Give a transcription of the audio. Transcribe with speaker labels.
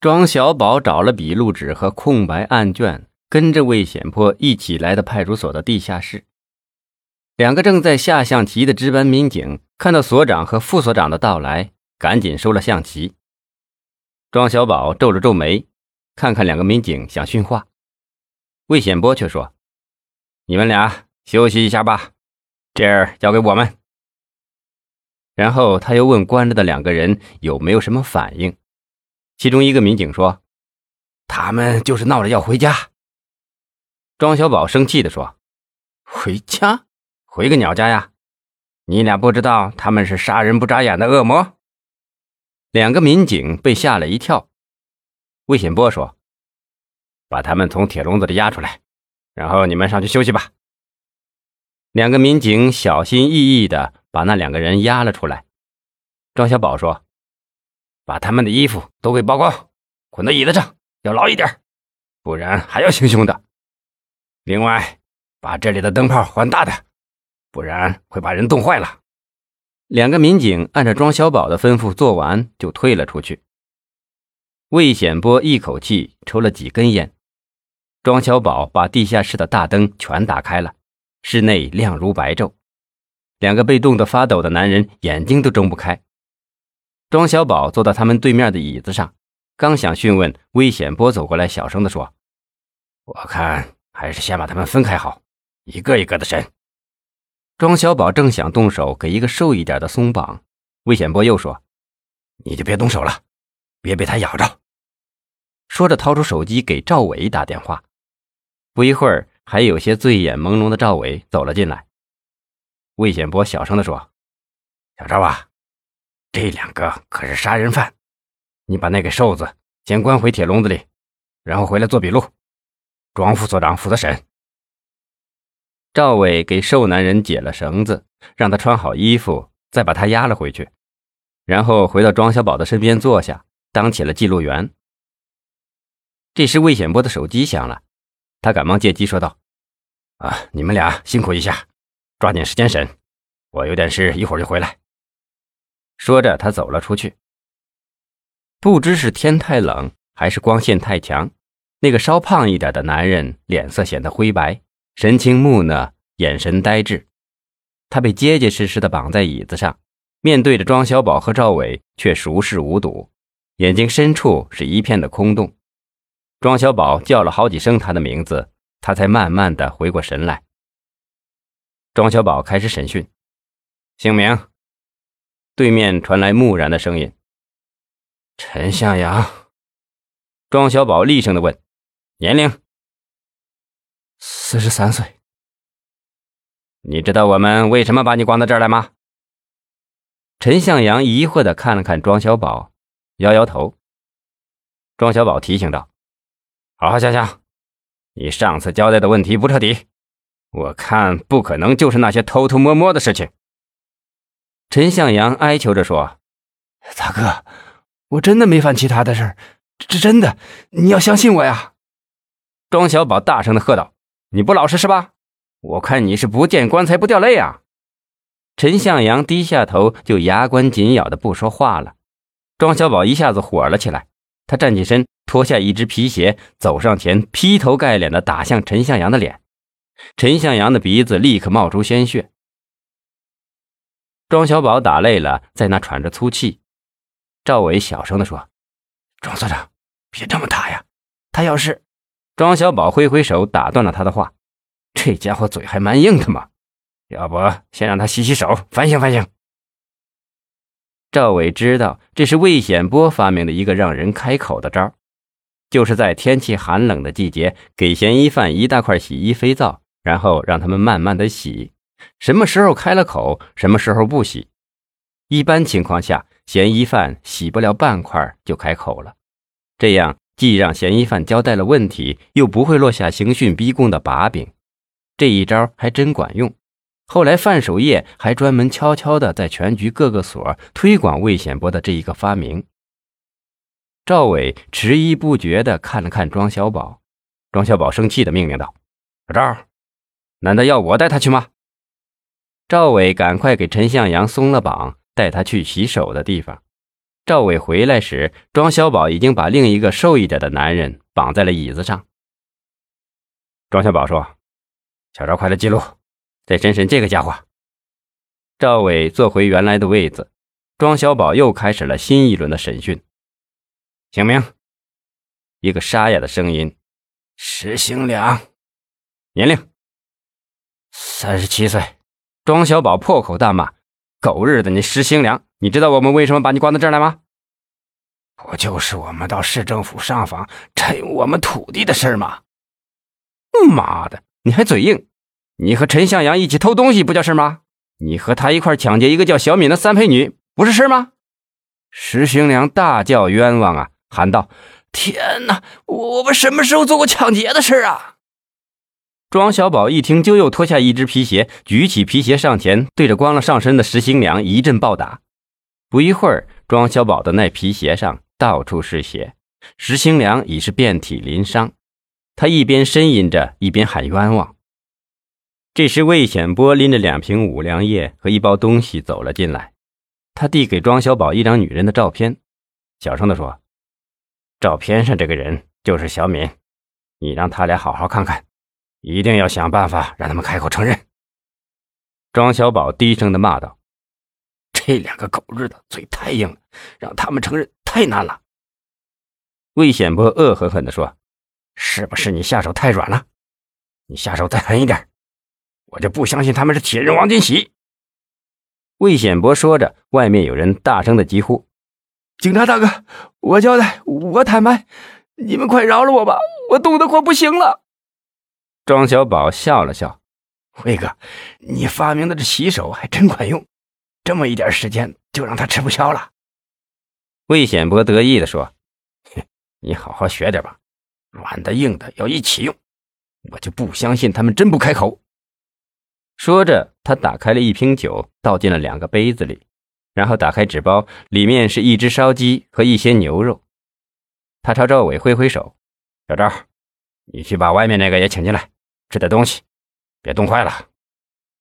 Speaker 1: 庄小宝找了笔录纸和空白案卷，跟着魏显波一起来到派出所的地下室。两个正在下象棋的值班民警看到所长和副所长的到来，赶紧收了象棋。庄小宝皱了皱眉，看看两个民警，想训话。魏显波却说：“你们俩休息一下吧，这儿交给我们。”然后他又问关着的两个人有没有什么反应。其中一个民警说：“
Speaker 2: 他们就是闹着要回家。”
Speaker 1: 庄小宝生气地说：“
Speaker 2: 回家？回个鸟家呀！你俩不知道他们是杀人不眨眼的恶魔？”
Speaker 1: 两个民警被吓了一跳。
Speaker 2: 魏显波说：“把他们从铁笼子里押出来，然后你们上去休息吧。”
Speaker 1: 两个民警小心翼翼地把那两个人押了出来。庄小宝说。
Speaker 2: 把他们的衣服都给剥光，捆到椅子上，要牢一点，不然还要行凶的。另外，把这里的灯泡换大的，不然会把人冻坏了。
Speaker 1: 两个民警按照庄小宝的吩咐做完，就退了出去。魏显波一口气抽了几根烟。庄小宝把地下室的大灯全打开了，室内亮如白昼。两个被冻得发抖的男人眼睛都睁不开。庄小宝坐到他们对面的椅子上，刚想讯问，魏显波走过来，小声地说：“
Speaker 2: 我看还是先把他们分开好，一个一个的审。”
Speaker 1: 庄小宝正想动手给一个瘦一点的松绑，魏显波又说：“
Speaker 2: 你就别动手了，别被他咬着。”
Speaker 1: 说着，掏出手机给赵伟打电话。不一会儿，还有些醉眼朦胧的赵伟走了进来。
Speaker 2: 魏显波小声地说：“小赵啊。”这两个可是杀人犯，你把那个瘦子先关回铁笼子里，然后回来做笔录。庄副所长负责审。
Speaker 1: 赵伟给瘦男人解了绳子，让他穿好衣服，再把他押了回去，然后回到庄小宝的身边坐下，当起了记录员。这时魏显波的手机响了，他赶忙借机说道：“
Speaker 2: 啊，你们俩辛苦一下，抓紧时间审，我有点事，一会儿就回来。”
Speaker 1: 说着，他走了出去。不知是天太冷，还是光线太强，那个稍胖一点的男人脸色显得灰白，神情木讷，眼神呆滞。他被结结实实的绑在椅子上，面对着庄小宝和赵伟，却熟视无睹，眼睛深处是一片的空洞。庄小宝叫了好几声他的名字，他才慢慢的回过神来。庄小宝开始审讯，
Speaker 2: 姓名。
Speaker 1: 对面传来木然的声音：“
Speaker 2: 陈向阳。”
Speaker 1: 庄小宝厉声的问：“年龄？”“
Speaker 2: 四十三岁。”“
Speaker 1: 你知道我们为什么把你关到这儿来吗？”陈向阳疑惑的看了看庄小宝，摇摇头。庄小宝提醒道：“好好想想，你上次交代的问题不彻底，我看不可能就是那些偷偷摸摸的事情。”
Speaker 2: 陈向阳哀求着说：“大哥，我真的没犯其他的事儿，这真的，你要相信我呀！”
Speaker 1: 庄小宝大声的喝道：“你不老实是吧？我看你是不见棺材不掉泪啊！”陈向阳低下头，就牙关紧咬的不说话了。庄小宝一下子火了起来，他站起身，脱下一只皮鞋，走上前，劈头盖脸的打向陈向阳的脸。陈向阳的鼻子立刻冒出鲜血。庄小宝打累了，在那喘着粗气。赵伟小声地说：“
Speaker 2: 庄所长，别这么打呀！他要是……”
Speaker 1: 庄小宝挥挥手打断了他的话：“这家伙嘴还蛮硬的嘛，要不先让他洗洗手，反省反省。”赵伟知道这是魏显波发明的一个让人开口的招，就是在天气寒冷的季节，给嫌疑犯一大块洗衣肥皂，然后让他们慢慢的洗。什么时候开了口，什么时候不洗。一般情况下，嫌疑犯洗不了半块就开口了，这样既让嫌疑犯交代了问题，又不会落下刑讯逼供的把柄。这一招还真管用。后来范守业还专门悄悄地在全局各个所推广魏显波的这一个发明。赵伟迟疑不决地看了看庄小宝，庄小宝生气地命令道：“老赵，难道要我带他去吗？”赵伟赶快给陈向阳松了绑，带他去洗手的地方。赵伟回来时，庄小宝已经把另一个瘦一点的男人绑在了椅子上。
Speaker 2: 庄小宝说：“小赵，快来记录，再审审这个家伙。”
Speaker 1: 赵伟坐回原来的位子，庄小宝又开始了新一轮的审讯。
Speaker 2: 姓名：
Speaker 1: 一个沙哑的声音。
Speaker 2: 石兴良。
Speaker 1: 年龄：
Speaker 2: 三十七岁。
Speaker 1: 庄小宝破口大骂：“狗日的，你石兴良！你知道我们为什么把你关到这儿来吗？”
Speaker 2: 不就是我们到市政府上访占用我们土地的事吗？
Speaker 1: 妈的，你还嘴硬！你和陈向阳一起偷东西不叫事吗？你和他一块抢劫一个叫小敏的三陪女不是事吗？石兴良大叫冤枉啊，喊道：“
Speaker 2: 天哪，我们什么时候做过抢劫的事啊？”
Speaker 1: 庄小宝一听，就又脱下一只皮鞋，举起皮鞋上前，对着光了上身的石兴良一阵暴打。不一会儿，庄小宝的那皮鞋上到处是血，石兴良已是遍体鳞伤。他一边呻吟着，一边喊冤枉。这时，魏显波拎着两瓶五粮液和一包东西走了进来。他递给庄小宝一张女人的照片，小声地说：“照片上这个人就是小敏，你让他俩好好看看，一定要想办法让他们开口承认。”庄小宝低声的骂道：“
Speaker 2: 这两个狗日的嘴太硬了，让他们承认太难了。”
Speaker 1: 魏显波恶狠狠地说。
Speaker 2: 是不是你下手太软了？你下手再狠一点，我就不相信他们是铁人王金喜。
Speaker 1: 魏显博说着，外面有人大声的疾呼：“
Speaker 3: 警察大哥，我交代，我坦白，你们快饶了我吧，我冻得快不行了。”
Speaker 1: 庄小宝笑了笑：“
Speaker 2: 魏哥，你发明的这洗手还真管用，这么一点时间就让他吃不消了。”
Speaker 1: 魏显博得意的说：“你好好学点吧。”
Speaker 2: 软的硬的要一起用，我就不相信他们真不开口。
Speaker 1: 说着，他打开了一瓶酒，倒进了两个杯子里，然后打开纸包，里面是一只烧鸡和一些牛肉。他朝赵伟挥挥手：“小赵，你去把外面那个也请进来，吃点东西，别冻坏了。”